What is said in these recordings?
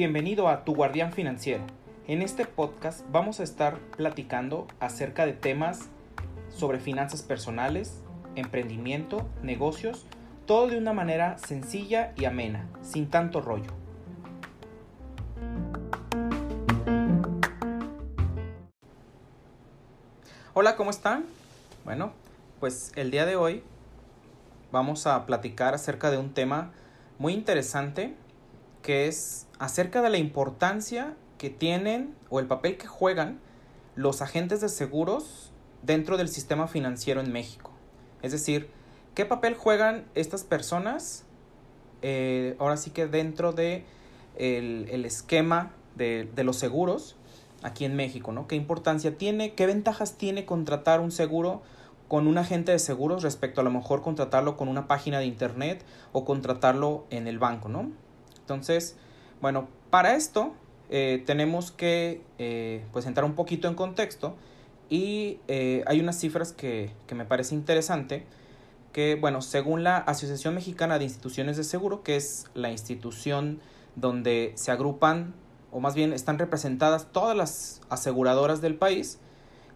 Bienvenido a Tu Guardián Financiero. En este podcast vamos a estar platicando acerca de temas sobre finanzas personales, emprendimiento, negocios, todo de una manera sencilla y amena, sin tanto rollo. Hola, ¿cómo están? Bueno, pues el día de hoy vamos a platicar acerca de un tema muy interesante que es acerca de la importancia que tienen o el papel que juegan los agentes de seguros dentro del sistema financiero en México. Es decir, ¿qué papel juegan estas personas eh, ahora sí que dentro de el, el esquema de, de los seguros aquí en México, ¿no? ¿Qué importancia tiene? ¿Qué ventajas tiene contratar un seguro con un agente de seguros respecto a lo mejor contratarlo con una página de internet o contratarlo en el banco, ¿no? Entonces, bueno, para esto eh, tenemos que eh, pues entrar un poquito en contexto y eh, hay unas cifras que, que me parece interesante que, bueno, según la Asociación Mexicana de Instituciones de Seguro, que es la institución donde se agrupan o más bien están representadas todas las aseguradoras del país,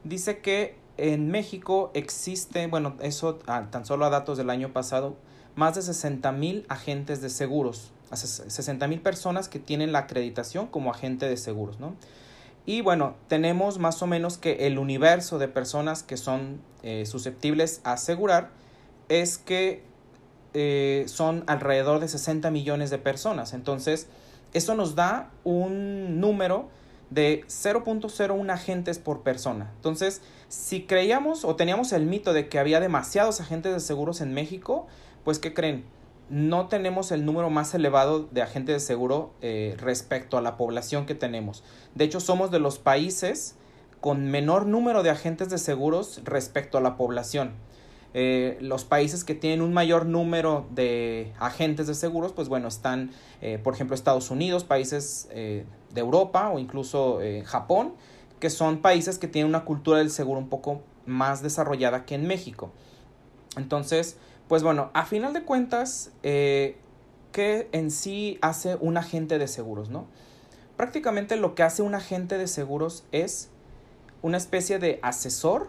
dice que en México existe, bueno, eso ah, tan solo a datos del año pasado, más de 60 mil agentes de seguros, 60 mil personas que tienen la acreditación como agente de seguros, ¿no? Y bueno, tenemos más o menos que el universo de personas que son eh, susceptibles a asegurar es que eh, son alrededor de 60 millones de personas. Entonces, eso nos da un número de 0.01 agentes por persona. Entonces, si creíamos o teníamos el mito de que había demasiados agentes de seguros en México, pues ¿qué creen? No tenemos el número más elevado de agentes de seguro eh, respecto a la población que tenemos. De hecho, somos de los países con menor número de agentes de seguros respecto a la población. Eh, los países que tienen un mayor número de agentes de seguros, pues bueno, están, eh, por ejemplo, Estados Unidos, países de Europa o incluso Japón, que son países que tienen una cultura del seguro un poco más desarrollada que en México. Entonces, pues bueno, a final de cuentas, eh, ¿qué en sí hace un agente de seguros, no? Prácticamente lo que hace un agente de seguros es una especie de asesor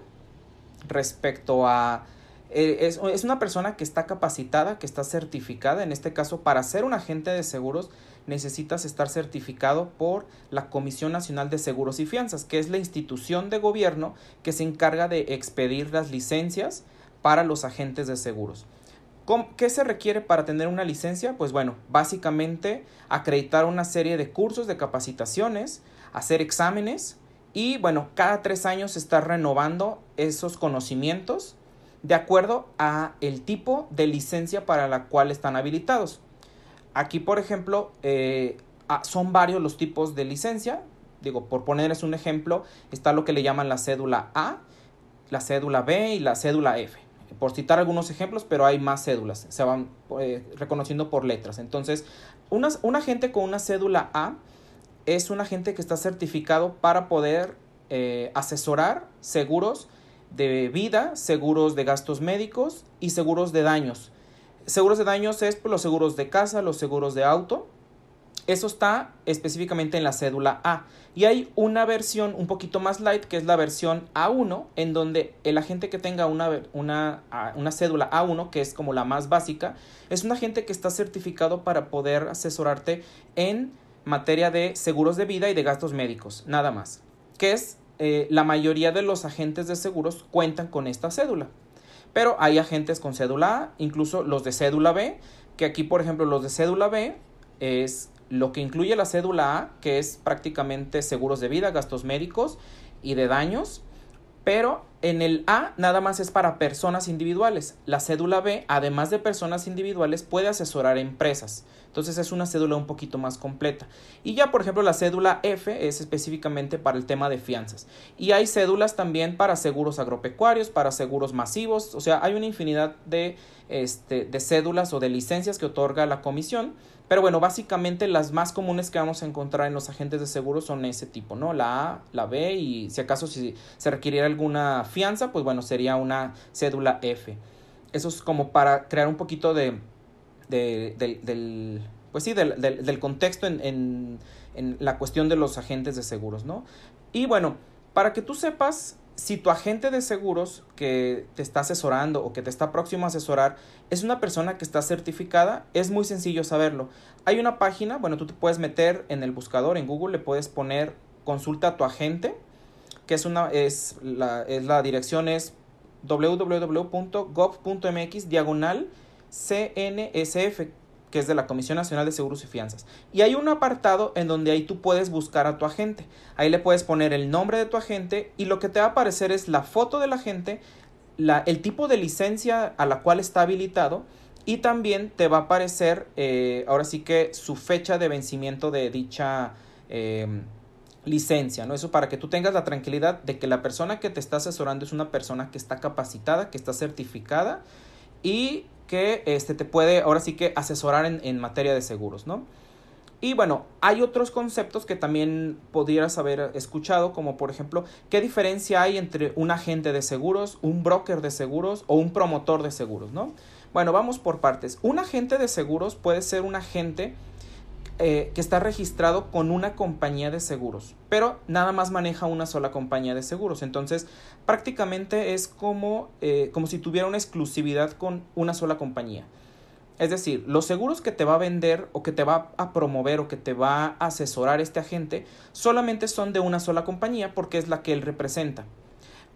respecto a eh, es, es, una persona que está capacitada, que está certificada. En este caso, para ser un agente de seguros, necesitas estar certificado por la Comisión Nacional de Seguros y Fianzas, que es la institución de gobierno que se encarga de expedir las licencias para los agentes de seguros. ¿Qué se requiere para tener una licencia? Pues bueno, básicamente acreditar una serie de cursos de capacitaciones, hacer exámenes y bueno, cada tres años estar renovando esos conocimientos de acuerdo a el tipo de licencia para la cual están habilitados. Aquí, por ejemplo, eh, son varios los tipos de licencia. Digo, por ponerles un ejemplo, está lo que le llaman la cédula A, la cédula B y la cédula F. Por citar algunos ejemplos, pero hay más cédulas. Se van eh, reconociendo por letras. Entonces, una, un agente con una cédula A es un agente que está certificado para poder eh, asesorar seguros de vida, seguros de gastos médicos y seguros de daños. Seguros de daños es por los seguros de casa, los seguros de auto. Eso está específicamente en la cédula A. Y hay una versión un poquito más light, que es la versión A1, en donde el agente que tenga una, una, una, cédula A1, que es como la más básica, es un agente que está certificado para poder asesorarte en materia de seguros de vida y de gastos médicos, nada más. Que es, eh, la mayoría de los agentes de seguros cuentan con esta cédula. Pero hay agentes con cédula A, incluso los de cédula B, que aquí, por ejemplo, los de cédula B es lo que incluye la cédula A, que es prácticamente seguros de vida, gastos médicos y de daños, pero en el A nada más es para personas individuales. La cédula B, además de personas individuales, puede asesorar a empresas. Entonces es una cédula un poquito más completa. Y ya, por ejemplo, la cédula F es específicamente para el tema de fianzas. Y hay cédulas también para seguros agropecuarios, para seguros masivos. O sea, hay una infinidad de, este, de cédulas o de licencias que otorga la comisión pero bueno, básicamente las más comunes que vamos a encontrar en los agentes de seguros son ese tipo, ¿no? La A, la B y si acaso si se requiriera alguna fianza, pues bueno, sería una cédula F. Eso es como para crear un poquito de, del, pues sí, del, del, contexto en, en, en la cuestión de los agentes de seguros, ¿no? Y bueno, para que tú sepas si tu agente de seguros que te está asesorando o que te está próximo a asesorar es una persona que está certificada, es muy sencillo saberlo. Hay una página, bueno, tú te puedes meter en el buscador, en Google, le puedes poner consulta a tu agente, que es una, es la, es la dirección es www.gov.mx diagonal CNSF que es de la Comisión Nacional de Seguros y Fianzas. Y hay un apartado en donde ahí tú puedes buscar a tu agente. Ahí le puedes poner el nombre de tu agente y lo que te va a aparecer es la foto del agente, la, el tipo de licencia a la cual está habilitado y también te va a aparecer eh, ahora sí que su fecha de vencimiento de dicha em, licencia, ¿no? Eso para que tú tengas la tranquilidad de que la persona que te está asesorando es una persona que está capacitada, que está certificada y que este, te puede ahora sí que asesorar en, en, materia de seguros, ¿no? Y bueno, hay otros conceptos que también pudieras haber escuchado, como por ejemplo, ¿qué diferencia hay entre un agente de seguros, un broker de seguros o un promotor de seguros, ¿no? Bueno, vamos por partes. Un agente de seguros puede ser un agente eh, que está registrado con una compañía de seguros, pero nada más maneja una sola compañía de seguros. Entonces, prácticamente es como, eh, como si tuviera una exclusividad con una sola compañía. Es decir, los seguros que te va a vender o que te va a promover o que te va a asesorar este agente solamente son de una sola compañía porque es la que él representa.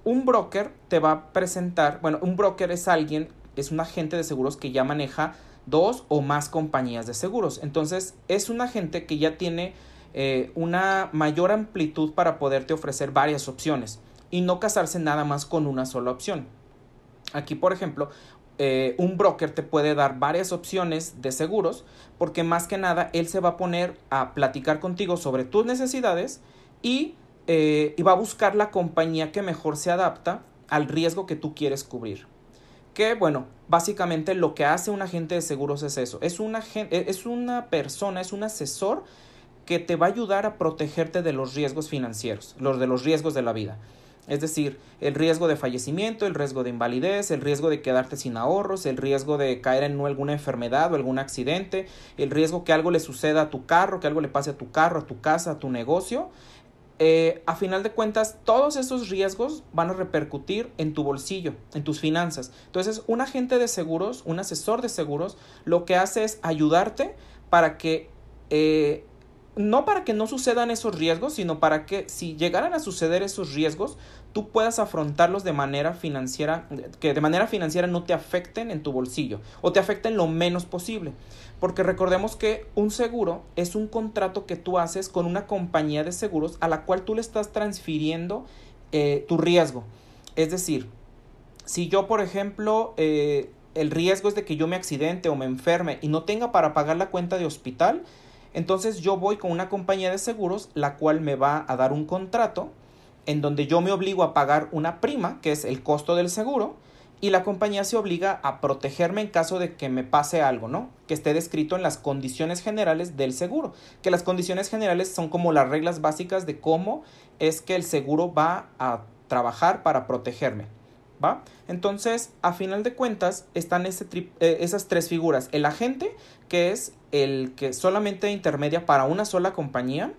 Un broker te va a presentar, bueno, un broker es alguien, es un agente de seguros que ya maneja dos o más compañías de seguros. Entonces es un agente que ya tiene eh, una mayor amplitud para poderte ofrecer varias opciones y no casarse nada más con una sola opción. Aquí, por ejemplo, eh, un broker te puede dar varias opciones de seguros porque más que nada él se va a poner a platicar contigo sobre tus necesidades y, eh, y va a buscar la compañía que mejor se adapta al riesgo que tú quieres cubrir que bueno, básicamente lo que hace un agente de seguros es eso, es una, e, es una persona, es un asesor que te va a ayudar a protegerte de los riesgos financieros, los de los riesgos de la vida. Es decir, el riesgo de fallecimiento, el riesgo de invalidez, el riesgo de quedarte sin ahorros, el riesgo de caer en alguna enfermedad o algún accidente, el riesgo que algo le suceda a tu carro, que algo le pase a tu carro, a tu casa, a tu negocio. Eh, a final de cuentas, todos esos riesgos van a repercutir en tu bolsillo, en tus finanzas. Entonces, un agente de seguros, un asesor de seguros, lo que hace es ayudarte para que, eh, no para que no sucedan esos riesgos, sino para que si llegaran a suceder esos riesgos, tú puedas afrontarlos de manera financiera, que de manera financiera no te afecten en tu bolsillo o te afecten lo menos posible. Porque recordemos que un seguro es un contrato que tú haces con una compañía de seguros a la cual tú le estás transfiriendo eh, tu riesgo. Es decir, si yo, por ejemplo, eh, el riesgo es de que yo me accidente o me enferme y no tenga para pagar la cuenta de hospital, entonces yo voy con una compañía de seguros la cual me va a dar un contrato en donde yo me obligo a pagar una prima, que es el costo del seguro, y la compañía se obliga a protegerme en caso de que me pase algo, ¿no? Que esté descrito en las condiciones generales del seguro, que las condiciones generales son como las reglas básicas de cómo es que el seguro va a trabajar para protegerme. ¿Va? Entonces, a final de cuentas, están ese eh, esas tres figuras. El agente, que es el que solamente intermedia para una sola compañía.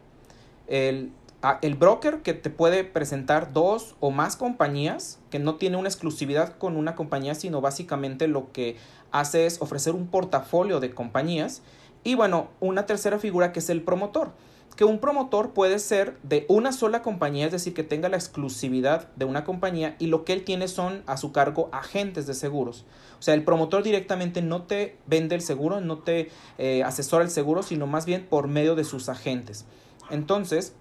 El, a- el broker, que te puede presentar dos o más compañías, que no tiene una exclusividad con una compañía, sino básicamente lo que hace es ofrecer un portafolio de compañías. Y bueno, una tercera figura que es el promotor que un promotor puede ser de una sola compañía, es decir, que tenga la exclusividad de una compañía y lo que él tiene son a su cargo agentes de seguros. O sea, el promotor directamente no te vende el seguro, no te eh, asesora el seguro, sino más bien por medio de sus agentes. Entonces,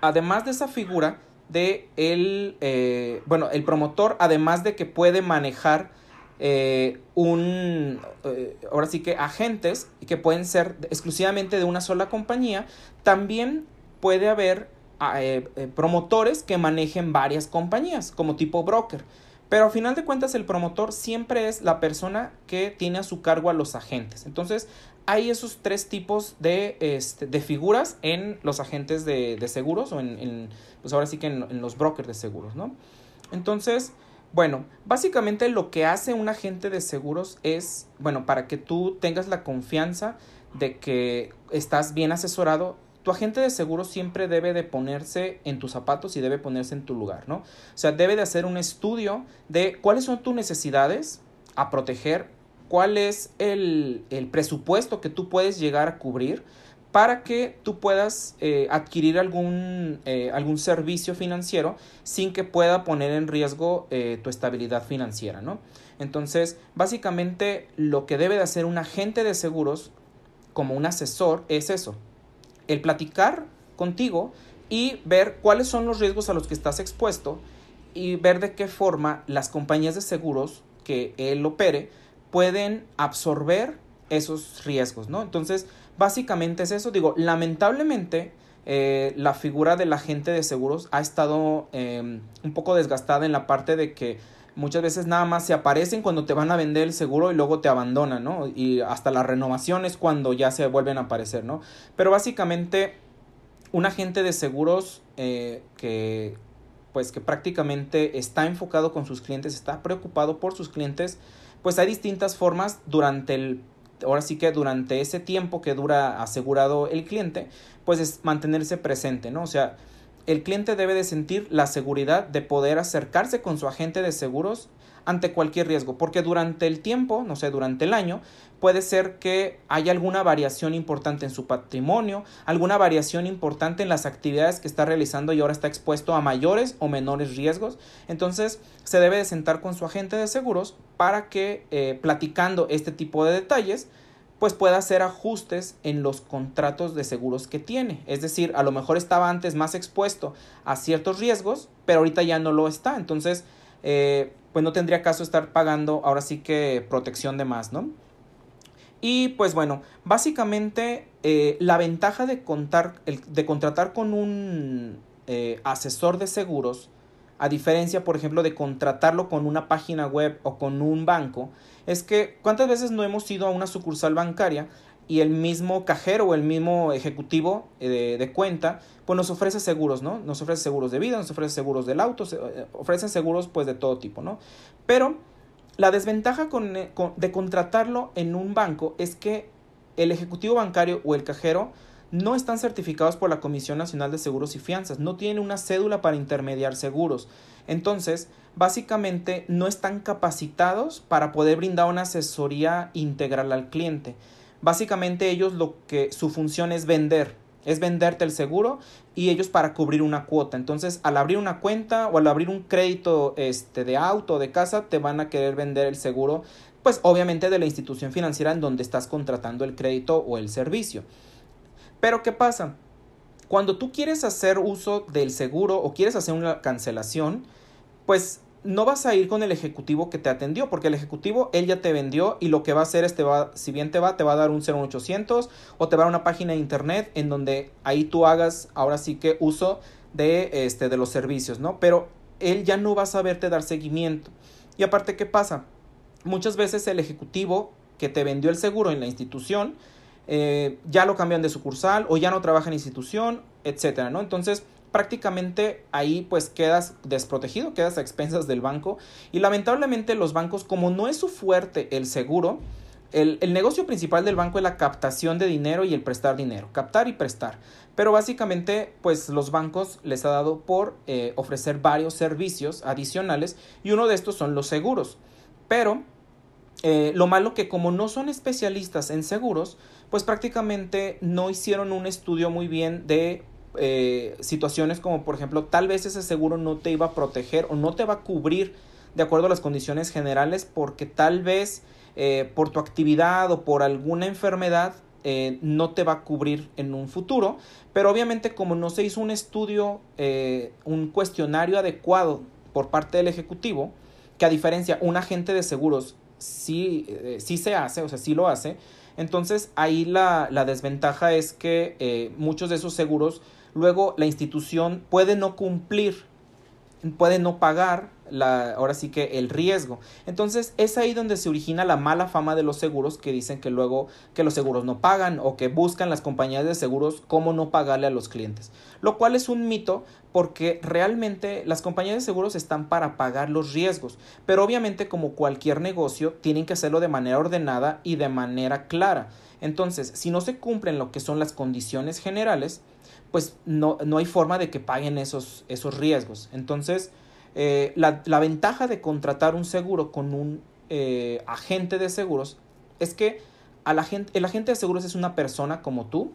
además de esa figura de el, eh, bueno, el promotor, además de que puede manejar eh, un, eh, ahora sí que agentes que pueden ser exclusivamente de una sola compañía, también puede haber ah, eh, promotores que manejen varias compañías, como tipo broker. Pero a final de cuentas el promotor siempre es la persona que tiene a su cargo a los agentes. Entonces hay esos tres tipos de, este, de figuras en los agentes de, de seguros o en, pues ahora sí que en los brokers de seguros, ¿no? Entonces, bueno, básicamente lo que hace un agente de seguros es, bueno, para que tú tengas la confianza de que estás bien asesorado, tu agente de seguros siempre debe de ponerse en tus zapatos y debe ponerse en tu lugar, ¿no? O sea, debe de hacer un estudio de cuáles son tus necesidades a proteger, cuál es el, el presupuesto que tú puedes llegar a cubrir para que tú puedas eh, adquirir algún, eh, algún servicio financiero sin que pueda poner en riesgo eh, tu estabilidad financiera, ¿no? Entonces, básicamente lo que debe de hacer un agente de seguros como un asesor es eso, el platicar contigo y ver cuáles son los riesgos a los que estás expuesto y ver de qué forma las compañías de seguros que él opere pueden absorber esos riesgos, ¿no? Entonces, básicamente es eso. Digo, lamentablemente, eh, la figura del agente de seguros ha estado eh, un poco desgastada en la parte de que muchas veces nada más se aparecen cuando te van a vender el seguro y luego te abandonan, ¿no? Y hasta la renovación es cuando ya se vuelven a aparecer, ¿no? Pero básicamente, un agente de seguros eh, que pues que prácticamente está enfocado con sus clientes, está preocupado por sus clientes, pues hay distintas formas durante el ahora sí que durante ese tiempo que dura asegurado el cliente, pues es mantenerse presente, ¿no? O sea, el cliente debe de sentir la seguridad de poder acercarse con su agente de seguros ante cualquier riesgo, porque durante el tiempo, no sé, durante el año, puede ser que haya alguna variación importante en su patrimonio, alguna variación importante en las actividades que está realizando y ahora está expuesto a mayores o menores riesgos. Entonces, se debe de sentar con su agente de seguros para que, eh, platicando este tipo de detalles, pues pueda hacer ajustes en los contratos de seguros que tiene. Es decir, a lo mejor estaba antes más expuesto a ciertos riesgos, pero ahorita ya no lo está. Entonces, eh, pues no tendría caso estar pagando ahora sí que protección de más, ¿no? Y pues bueno, básicamente eh, la ventaja de, contar, de contratar con un eh, asesor de seguros, a diferencia, por ejemplo, de contratarlo con una página web o con un banco, es que cuántas veces no hemos ido a una sucursal bancaria y el mismo cajero o el mismo ejecutivo eh, de, de, cuenta, pues nos ofrece seguros, ¿no? Nos ofrece seguros de vida, nos ofrece seguros del auto, se, eh, ofrecen seguros pues de todo tipo, ¿no? Pero la desventaja con, con, de contratarlo en un banco es que el ejecutivo bancario o el cajero no están certificados por la Comisión Nacional de Seguros y Fianzas, no tienen una cédula para intermediar seguros. Entonces, básicamente no están capacitados para poder brindar una asesoría integral al cliente. Básicamente ellos lo que su función es vender, es venderte el seguro y ellos para cubrir una cuota. Entonces, al abrir una cuenta o al abrir un crédito este, de auto o de casa, te van a querer vender el seguro, pues obviamente de la institución financiera en donde estás contratando el crédito o el servicio. Pero ¿qué pasa? Cuando tú quieres hacer uso del seguro o quieres hacer una cancelación, pues no vas a ir con el ejecutivo que te atendió, porque el ejecutivo él ya te vendió y lo que va a hacer es te va, si bien te va, te va a dar un 01800 o te va a dar una página de internet en donde ahí tú hagas ahora sí que uso de este de los servicios, ¿no? Pero él ya no va a saberte dar seguimiento. Y aparte, ¿qué pasa? Muchas veces el ejecutivo que te vendió el seguro en la institución eh, ya lo cambian de sucursal o ya no trabaja en institución, etcétera, ¿no? Entonces, prácticamente ahí pues quedas desprotegido, quedas a expensas del banco y lamentablemente los bancos como no es su fuerte el seguro, el, el, negocio principal del banco es la captación de dinero y el prestar dinero, captar y prestar. Pero básicamente, pues los bancos les ha dado por eh, ofrecer varios servicios adicionales y uno de estos son los seguros. Pero eh, lo malo que como no son especialistas en seguros, pues prácticamente no hicieron un estudio muy bien de eh, situaciones como por ejemplo tal vez ese seguro no te iba a proteger o no te va a cubrir de acuerdo a las condiciones generales porque tal vez eh, por tu actividad o por alguna enfermedad eh, no te va a cubrir en un futuro, pero obviamente como no se hizo un estudio, un cuestionario adecuado por parte del Ejecutivo, que a diferencia un agente de seguros sí, sí se hace, o sea, sí lo hace, entonces ahí la, la desventaja es que muchos de esos seguros luego la institución puede no cumplir, puede no pagar la, ahora sí que el riesgo. Entonces es ahí donde se origina la mala fama de los seguros que dicen que luego que los seguros no pagan o que buscan las compañías de seguros cómo no pagarle a los clientes. Lo cual es un mito porque realmente las compañías de seguros están para pagar los riesgos, pero obviamente como cualquier negocio tienen que hacerlo de manera ordenada y de manera clara. Entonces, si no se cumplen lo que son las condiciones generales, pues no, no hay forma de que paguen esos, esos riesgos. Entonces, eh, la, la, ventaja de contratar un seguro con un eh, agente de seguros es que el agente de seguros es una persona como tú,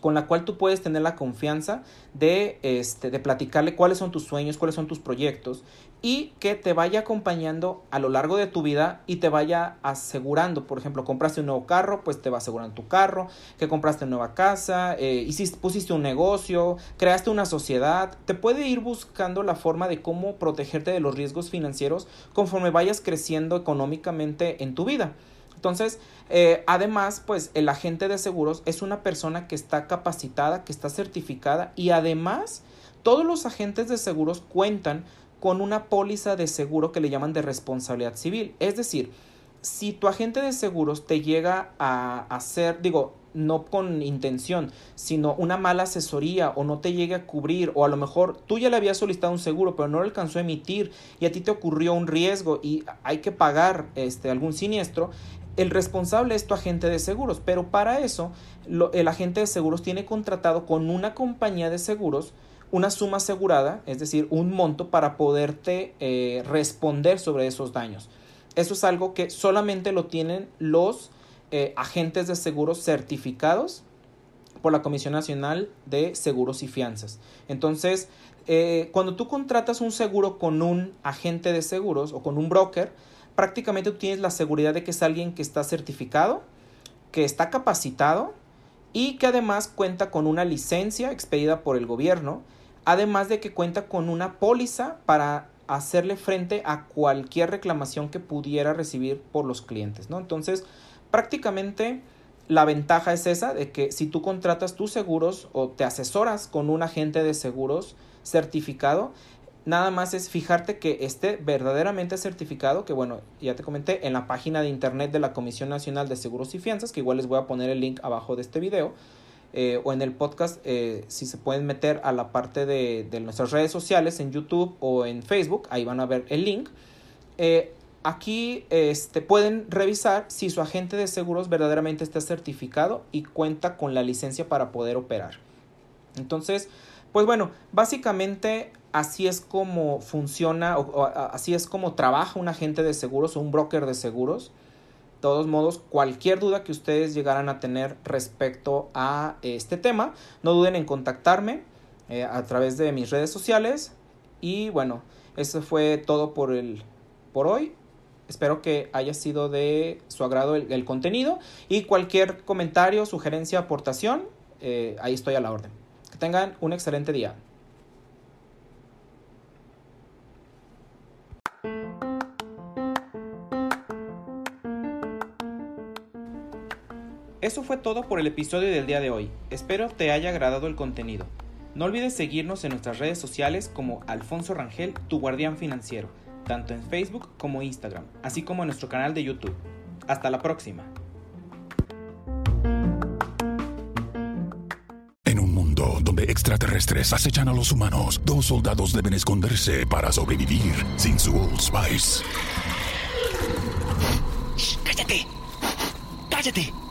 con la cual tú puedes tener la confianza de, este, de platicarle cuáles son tus sueños, cuáles son tus proyectos y que te vaya acompañando a lo largo de tu vida y te vaya asegurando. Por ejemplo, compraste un nuevo carro, pues te va asegurando tu carro, que compraste una nueva casa, eh, hiciste, pusiste un negocio, creaste una sociedad. Te puede ir buscando la forma de cómo protegerte de los riesgos financieros conforme vayas creciendo económicamente en tu vida. Entonces, eh, además, pues el agente de seguros es una persona que está capacitada, que está certificada y además todos los agentes de seguros cuentan con una póliza de seguro que le llaman de responsabilidad civil. Es decir, si tu agente de seguros te llega a hacer, digo, no con intención, sino una mala asesoría o no te llegue a cubrir o a lo mejor tú ya le habías solicitado un seguro pero no lo alcanzó a emitir y a ti te ocurrió un riesgo y hay que pagar este algún siniestro, el responsable es tu agente de seguros, pero para eso el agente de seguros tiene contratado con una compañía de seguros una suma asegurada, es decir, un monto para poderte eh, responder sobre esos daños. Eso es algo que solamente lo tienen los eh, agentes de seguros certificados por la Comisión Nacional de Seguros y Fianzas. Entonces, eh, cuando tú contratas un seguro con un agente de seguros o con un broker, prácticamente tú tienes la seguridad de que es alguien que está certificado, que está capacitado y que además cuenta con una licencia expedida por el gobierno además de que cuenta con una póliza para hacerle frente a cualquier reclamación que pudiera recibir por los clientes, ¿no? Entonces, prácticamente la ventaja es esa de que si tú contratas tus seguros o te asesoras con un agente de seguros certificado, nada más es fijarte que esté verdaderamente certificado, que bueno, ya te comenté en la página de internet de la Comisión Nacional de Seguros y Fianzas, que igual les voy a poner el link abajo de este video, eh, o en el podcast, eh, si se pueden meter a la parte de, nuestras redes sociales, en YouTube o en Facebook, ahí van a ver el link. Eh, aquí este, pueden revisar si su agente de seguros verdaderamente está certificado y cuenta con la licencia para poder operar. Entonces, pues bueno, básicamente así es como funciona o así es como trabaja un agente de seguros o un broker de seguros todos modos, cualquier duda que ustedes llegaran a tener respecto a este tema, no duden en contactarme eh, a través de mis redes sociales. Y bueno, eso fue todo por, el, por hoy. Espero que haya sido de su agrado el, contenido y cualquier comentario, sugerencia, aportación, eh, ahí estoy a la orden. Que tengan un excelente día. Eso fue todo por el episodio del día de hoy. Espero te haya agradado el contenido. No olvides seguirnos en nuestras redes sociales como Alfonso Rangel, tu guardián financiero, tanto en Facebook como Instagram, así como en nuestro canal de YouTube. Hasta la próxima. En un mundo donde extraterrestres acechan a los humanos, dos soldados deben esconderse para sobrevivir sin su Old Spice. ¡Cállate! ¡Cállate!